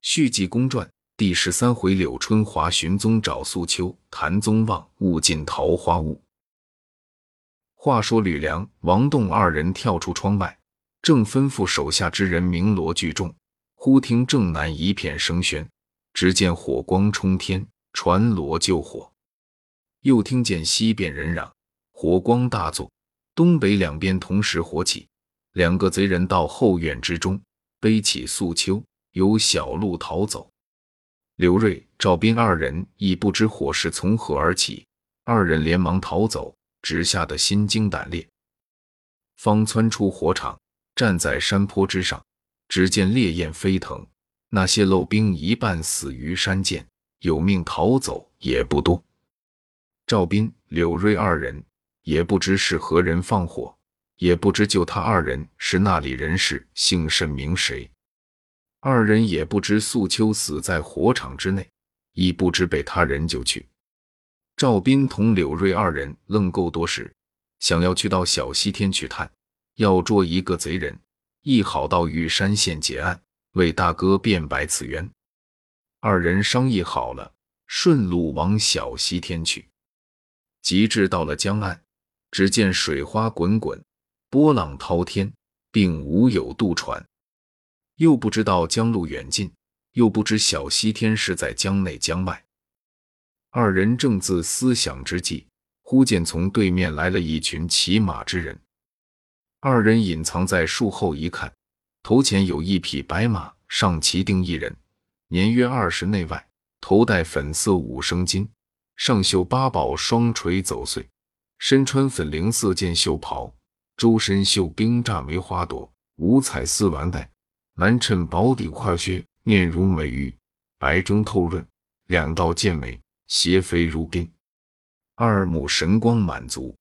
续记公传第十三回：柳春华寻踪找素秋，谭宗旺误进桃花坞。话说吕梁、王栋二人跳出窗外，正吩咐手下之人鸣锣聚众，忽听正南一片声喧，只见火光冲天，传锣救火。又听见西边人嚷，火光大作，东北两边同时火起。两个贼人到后院之中，背起素秋。由小路逃走，刘瑞、赵斌二人亦不知火势从何而起，二人连忙逃走，只吓得心惊胆裂。方窜出火场，站在山坡之上，只见烈焰飞腾，那些漏兵一半死于山涧，有命逃走也不多。赵斌、柳瑞二人也不知是何人放火，也不知就他二人是那里人士，姓甚名谁。二人也不知素秋死在火场之内，亦不知被他人救去。赵斌同柳瑞二人愣够多时，想要去到小西天去探，要捉一个贼人，亦好到玉山县结案，为大哥辩白此冤。二人商议好了，顺路往小西天去。及至到了江岸，只见水花滚滚，波浪滔天，并无有渡船。又不知道江路远近，又不知小西天是在江内江外。二人正自思想之际，忽见从对面来了一群骑马之人。二人隐藏在树后一看，头前有一匹白马，上骑定一人，年约二十内外，头戴粉色五升巾，上绣八宝双垂走穗，身穿粉绫色箭袖袍，周身绣冰乍梅花朵，五彩丝丸带。满衬薄底跨靴，面如美玉，白中透润，两道剑眉，斜飞如冰，二目神光满足。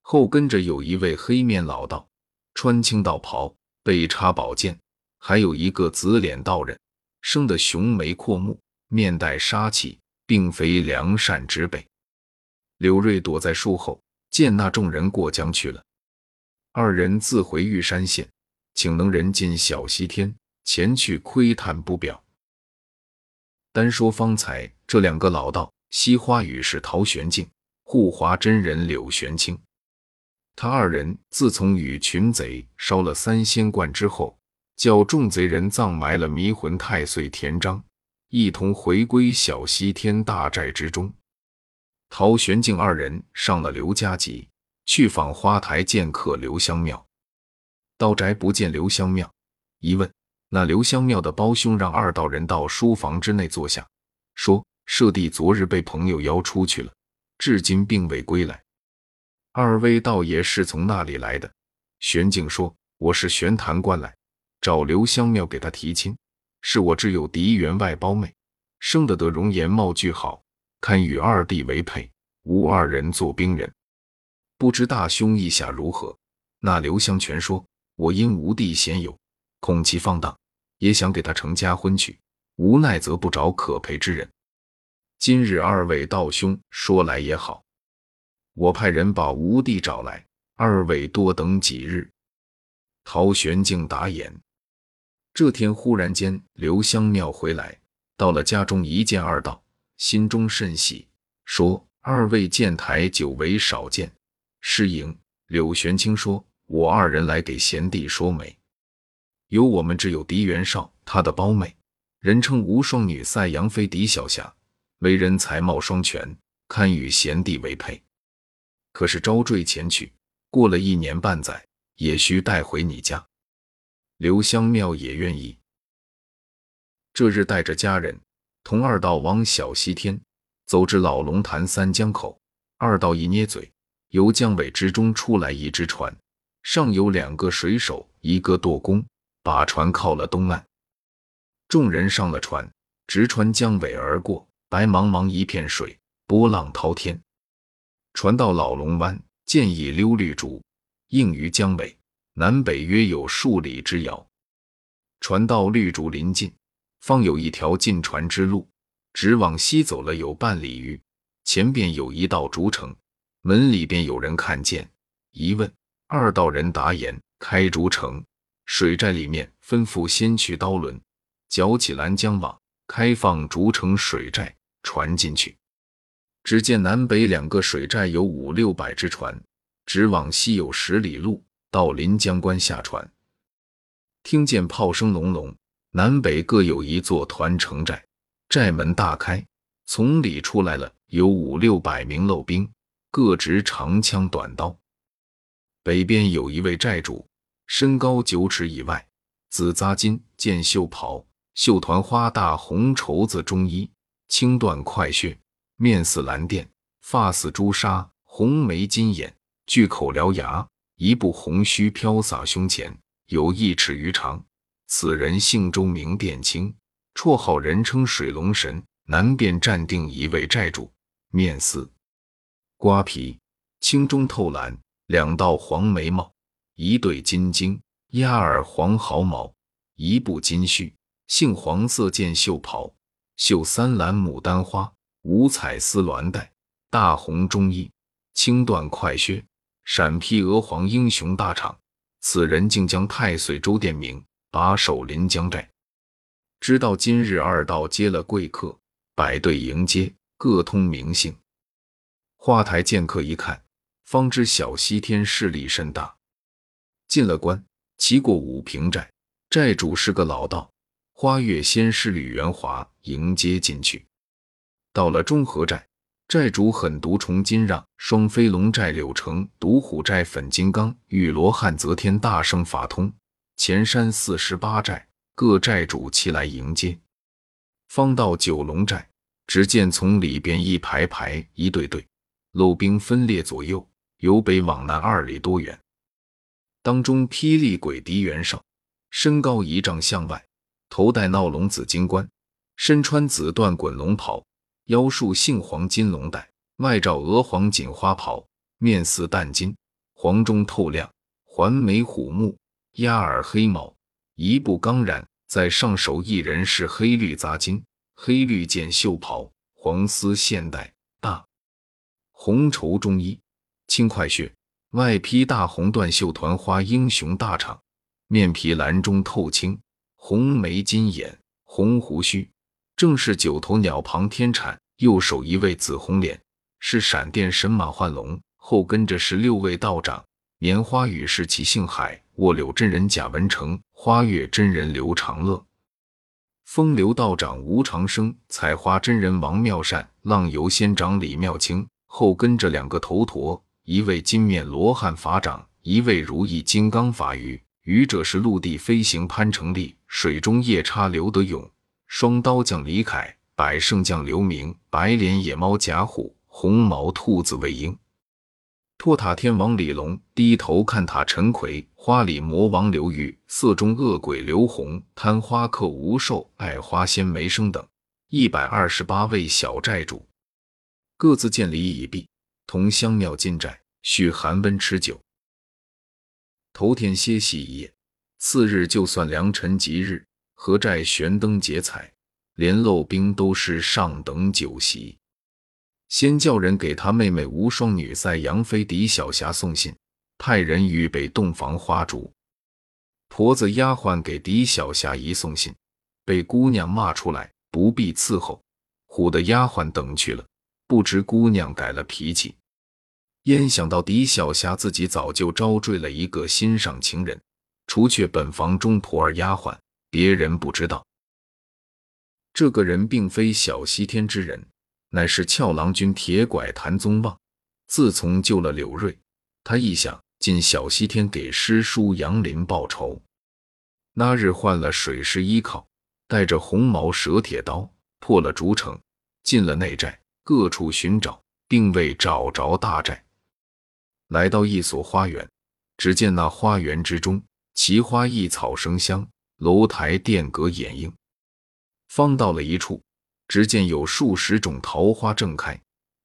后跟着有一位黑面老道，穿青道袍，背插宝剑；还有一个紫脸道人，生得雄眉阔目，面带杀气，并非良善之辈。柳瑞躲在树后，见那众人过江去了，二人自回玉山县。请能人进小西天前去窥探不表。单说方才这两个老道，西花雨是陶玄静，护华真人柳玄清。他二人自从与群贼烧了三仙观之后，叫众贼人葬埋了迷魂太岁田章，一同回归小西天大寨之中。陶玄静二人上了刘家集，去访花台剑客刘香庙。道宅不见刘香庙，一问，那刘香庙的胞兄让二道人到书房之内坐下，说舍弟昨日被朋友邀出去了，至今并未归来。二位道爷是从那里来的？玄静说：“我是玄坛观来，找刘香庙给他提亲，是我挚友狄员外胞妹，生得得容颜貌具好，堪与二弟为配，吾二人做兵人，不知大兄意下如何？”那刘香全说。我因无地闲游，恐其放荡，也想给他成家婚娶，无奈则不找可陪之人。今日二位道兄说来也好，我派人把吴地找来，二位多等几日。陶玄静答言。这天忽然间，刘香庙回来，到了家中一见二道，心中甚喜，说二位建台久违少见，失迎。柳玄清说。我二人来给贤弟说媒，有我们只有狄元绍，他的胞妹，人称无双女赛杨妃狄小霞，为人才貌双全，堪与贤弟为配。可是招赘前去，过了一年半载，也需带回你家。刘香庙也愿意。这日带着家人，同二道往小西天走至老龙潭三江口，二道一捏嘴，由江尾之中出来一只船。上有两个水手，一个舵工，把船靠了东岸。众人上了船，直穿江尾而过。白茫茫一片水，波浪滔天。船到老龙湾，见一溜绿竹，映于江尾，南北约有数里之遥。船到绿竹临近，方有一条进船之路，直往西走了有半里余。前边有一道竹城，门里边有人看见，一问。二道人答言：开竹城水寨里面吩咐先去刀轮，搅起拦江网，开放竹城水寨，船进去。只见南北两个水寨有五六百只船，直往西有十里路，到临江关下船。听见炮声隆隆，南北各有一座团城寨，寨门大开，从里出来了有五六百名漏兵，各执长枪短刀。北边有一位寨主，身高九尺以外，紫扎金箭袖袍，绣团花大红绸子中衣，青缎快靴，面似蓝靛，发似朱砂，红眉金眼，巨口獠牙，一部红须飘洒胸前。有一尺余长，此人姓周，名殿青，绰号人称水龙神。南边站定一位寨主，面似瓜皮，青中透蓝，两道黄眉毛，一对金睛，鸭耳黄毫毛，一部金须，杏黄色箭袖袍，绣三蓝牡丹花，五彩丝鸾带，大红中衣，青缎快靴，闪披鹅黄英雄大氅。此人竟将太岁周殿名把守临江寨，知道今日二道接了贵客，摆队迎接，各通名姓。花台见客一看，方知小西天势力甚大。进了关，骑过五平寨，寨主是个老道。花月仙师吕元华迎接进去。到了中和寨。寨主狠毒虫金让，双飞龙寨柳城，独虎寨粉金刚，玉罗汉则天大圣法通，前山四十八寨各寨主齐来迎接。方到九龙寨，只见从里边一排排、一队队漏兵分列左右，由北往南二里多远。当中霹雳鬼狄元绍，身高一丈向外，头戴闹龙紫金冠，身穿紫缎滚龙袍。腰束杏黄金龙带，外罩鹅黄锦花袍，面似淡金，黄中透亮，环眉虎目，压耳黑毛，一步刚然，在上手一人是黑绿杂金，黑绿箭袖袍，黄丝线带，大红绸中衣，青快靴，外披大红缎绣团花英雄大氅，面皮蓝中透青，红眉金眼，红胡须。正是九头鸟旁天产，右手一位紫红脸，是闪电神马幻龙，后跟着是六位道长：棉花雨是其姓海，卧柳真人贾文成，花月真人刘长乐，风流道长吴长生，采花真人王妙善，浪游仙长李妙清，后跟着两个头陀，一位金面罗汉法掌，一位如意金刚法鱼。愚者是陆地飞行潘成立，水中夜叉刘德勇。双刀将李凯，百胜将刘明，白脸野猫贾虎，红毛兔子魏婴，托塔天王李龙，低头看塔陈奎，花里魔王刘玉，色中恶鬼刘红，贪花客吴寿，爱花仙梅生等一百二十八位小寨主，各自见礼已毕，同香庙进寨，续寒温吃酒。头天歇息一夜，次日就算良辰吉日。何寨悬灯结彩，连漏冰都是上等酒席。先叫人给他妹妹无双女赛杨妃狄小霞送信，派人预备洞房花烛。婆子丫鬟给狄小霞一送信，被姑娘骂出来，不必伺候，唬得丫鬟等去了。不知姑娘改了脾气，焉想到狄小霞自己早就招赘了一个心上情人，除却本房中仆儿丫鬟。别人不知道，这个人并非小西天之人，乃是俏郎君铁拐谭宗旺。自从救了柳瑞，他一想进小西天给师叔杨林报仇。那日换了水师依靠，带着红毛蛇铁刀，破了竹城，进了内寨，各处寻找，并未找着大寨。来到一所花园，只见那花园之中，奇花异草生香。楼台殿阁掩映，方到了一处，只见有数十种桃花正开，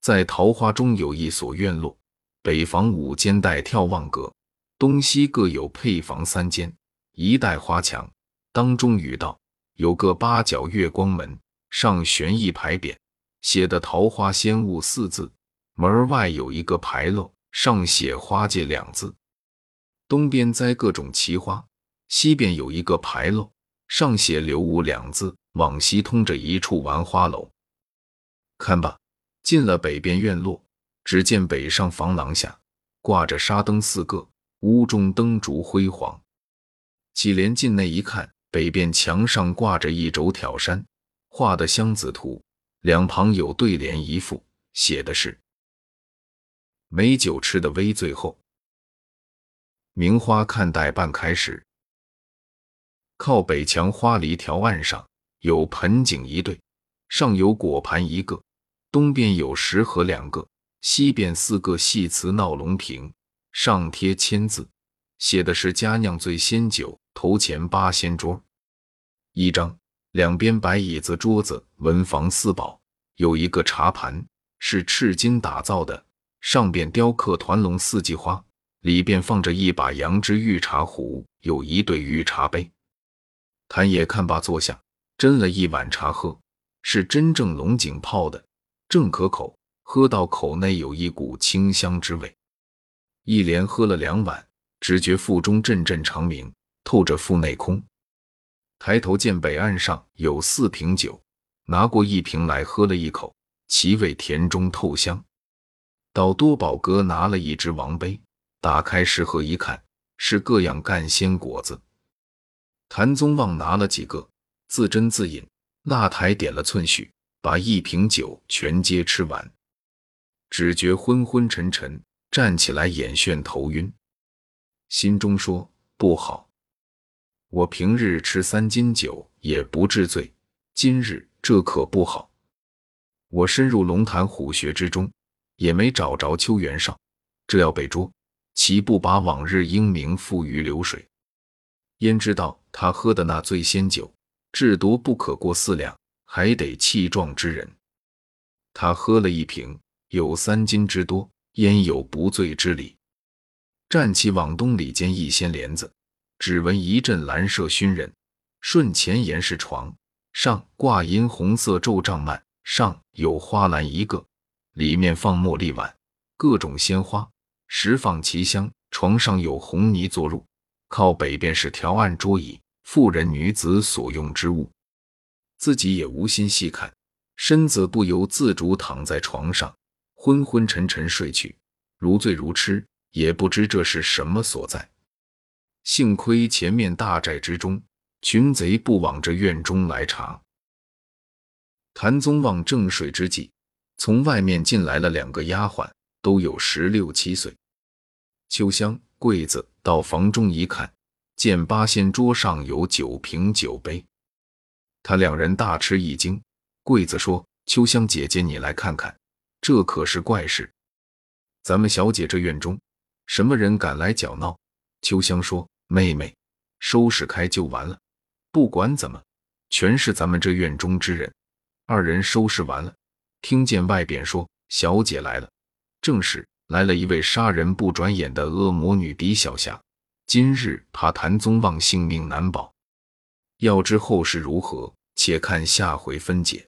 在桃花中有一所院落，北房五间带眺望阁，东西各有配房三间，一带花墙，当中语道有个八角月光门，上悬一牌匾，写的“桃花仙雾”四字，门外有一个牌楼，上写“花界”两字，东边栽各种奇花。西边有一个牌楼，上写“刘武”两字，往西通着一处玩花楼。看吧，进了北边院落，只见北上房廊下挂着纱灯四个，屋中灯烛辉煌。启莲进内一看，北边墙上挂着一轴挑山，画的香子图，两旁有对联一副，写的是“美酒吃的微醉后，名花看待半开时”。靠北墙花梨条案上有盆景一对，上有果盘一个，东边有石盒两个，西边四个细瓷闹龙瓶，上贴签字，写的是佳酿醉仙酒，头前八仙桌。一张，两边摆椅子桌子，文房四宝，有一个茶盘是赤金打造的，上边雕刻团龙四季花，里边放着一把羊脂玉茶壶，有一对玉茶杯。谭爷看罢，坐下，斟了一碗茶喝，是真正龙井泡的，正可口，喝到口内有一股清香之味。一连喝了两碗，只觉腹中阵阵长鸣，透着腹内空。抬头见北岸上有四瓶酒，拿过一瓶来喝了一口，其味甜中透香。到多宝哥拿了一只王杯，打开食盒一看，是各样干鲜果子。谭宗旺拿了几个，自斟自饮。那台点了寸许，把一瓶酒全皆吃完，只觉昏昏沉沉，站起来眼眩头晕，心中说不好。我平日吃三斤酒也不治醉，今日这可不好。我深入龙潭虎穴之中，也没找着邱元绍，这要被捉，岂不把往日英名付于流水？焉知道他喝的那醉仙酒，至多不可过四两，还得气壮之人。他喝了一瓶，有三斤之多，焉有不醉之理？站起往东里间一掀帘子，只闻一阵蓝麝熏人。顺前沿是床，上挂银红色皱帐幔，上有花篮一个，里面放茉莉碗，各种鲜花，十放奇香。床上有红泥坐褥。靠北边是条案桌椅，妇人女子所用之物。自己也无心细看，身子不由自主躺在床上，昏昏沉沉睡去，如醉如痴，也不知这是什么所在。幸亏前面大寨之中，群贼不往这院中来查。谭宗旺正睡之际，从外面进来了两个丫鬟，都有十六七岁。秋香。柜子到房中一看，见八仙桌上有酒瓶酒杯，他两人大吃一惊。柜子说：“秋香姐姐，你来看看，这可是怪事。咱们小姐这院中，什么人敢来搅闹？”秋香说：“妹妹，收拾开就完了。不管怎么，全是咱们这院中之人。”二人收拾完了，听见外边说：“小姐来了。”正是。来了一位杀人不转眼的恶魔女狄小霞，今日她谭宗旺性命难保。要知后事如何，且看下回分解。